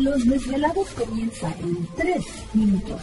Los desvelados comienzan en 3 minutos.